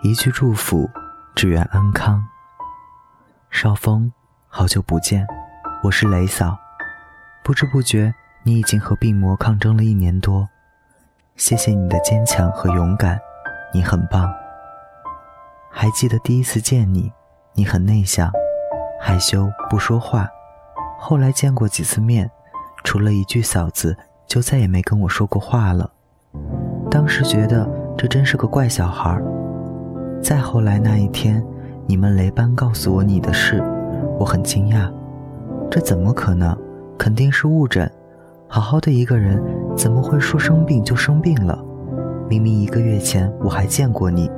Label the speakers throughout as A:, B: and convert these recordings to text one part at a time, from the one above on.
A: 一句祝福，只愿安康。少峰，好久不见，我是雷嫂。不知不觉，你已经和病魔抗争了一年多。谢谢你的坚强和勇敢，你很棒。还记得第一次见你，你很内向，害羞不说话。后来见过几次面，除了一句“嫂子”，就再也没跟我说过话了。当时觉得这真是个怪小孩儿。再后来那一天，你们雷班告诉我你的事，我很惊讶。这怎么可能？肯定是误诊。好好的一个人，怎么会说生病就生病了？明明一个月前我还见过你，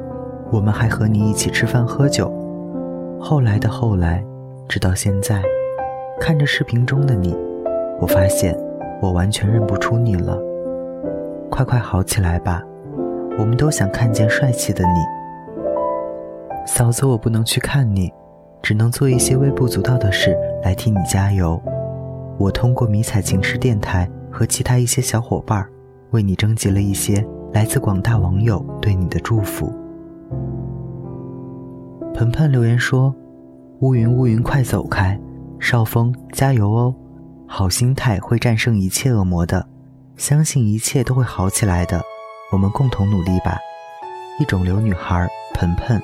A: 我们还和你一起吃饭喝酒。后来的后来，直到现在，看着视频中的你，我发现我完全认不出你了。快快好起来吧，我们都想看见帅气的你。嫂子，我不能去看你，只能做一些微不足道的事来替你加油。我通过迷彩情诗电台和其他一些小伙伴为你征集了一些来自广大网友对你的祝福。盆盆留言说：“乌云乌云快走开，少峰加油哦！好心态会战胜一切恶魔的，相信一切都会好起来的，我们共同努力吧。”一种流女孩盆盆。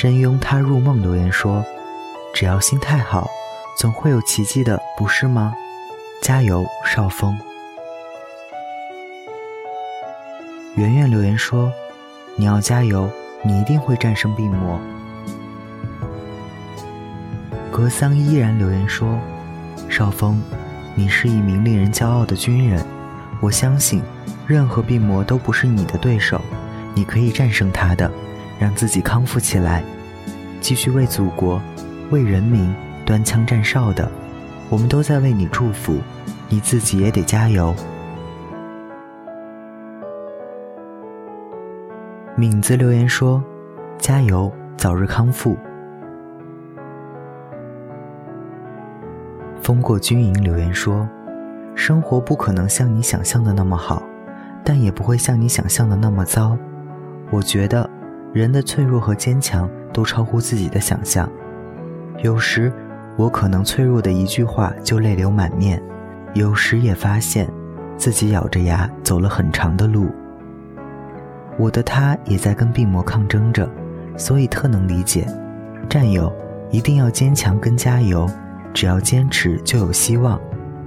A: 深拥他入梦留言说：“只要心态好，总会有奇迹的，不是吗？加油，少峰。”圆圆留言说：“你要加油，你一定会战胜病魔。”格桑依然留言说：“少峰，你是一名令人骄傲的军人，我相信，任何病魔都不是你的对手，你可以战胜他的。”让自己康复起来，继续为祖国、为人民端枪站哨的，我们都在为你祝福，你自己也得加油。敏子留言说：“加油，早日康复。”风过军营留言说：“生活不可能像你想象的那么好，但也不会像你想象的那么糟。”我觉得。人的脆弱和坚强都超乎自己的想象，有时我可能脆弱的一句话就泪流满面，有时也发现自己咬着牙走了很长的路。我的他也在跟病魔抗争着，所以特能理解。战友一定要坚强跟加油，只要坚持就有希望。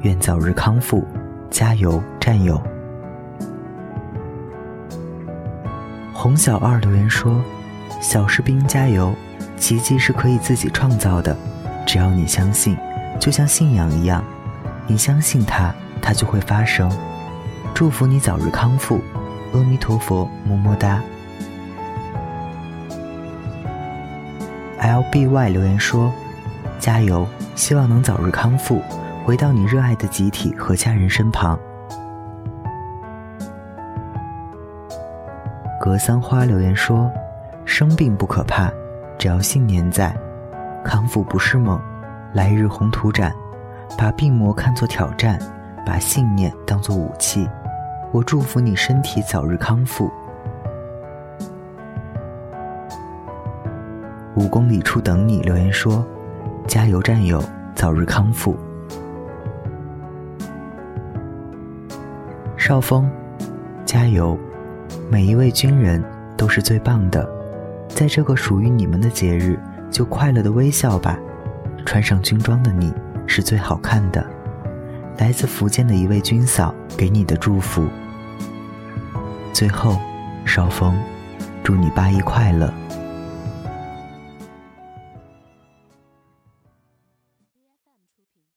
A: 愿早日康复，加油，战友。红小二留言说：“小士兵加油，奇迹是可以自己创造的，只要你相信，就像信仰一样，你相信它，它就会发生。祝福你早日康复，阿弥陀佛，么么哒。”LBY 留言说：“加油，希望能早日康复，回到你热爱的集体和家人身旁。”格桑花留言说：“生病不可怕，只要信念在，康复不是梦。来日宏图展，把病魔看作挑战，把信念当作武器。我祝福你身体早日康复。”五公里处等你留言说：“加油，战友，早日康复。”少峰，加油。每一位军人都是最棒的，在这个属于你们的节日，就快乐的微笑吧。穿上军装的你是最好看的。来自福建的一位军嫂给你的祝福。最后，少峰，祝你八一快乐。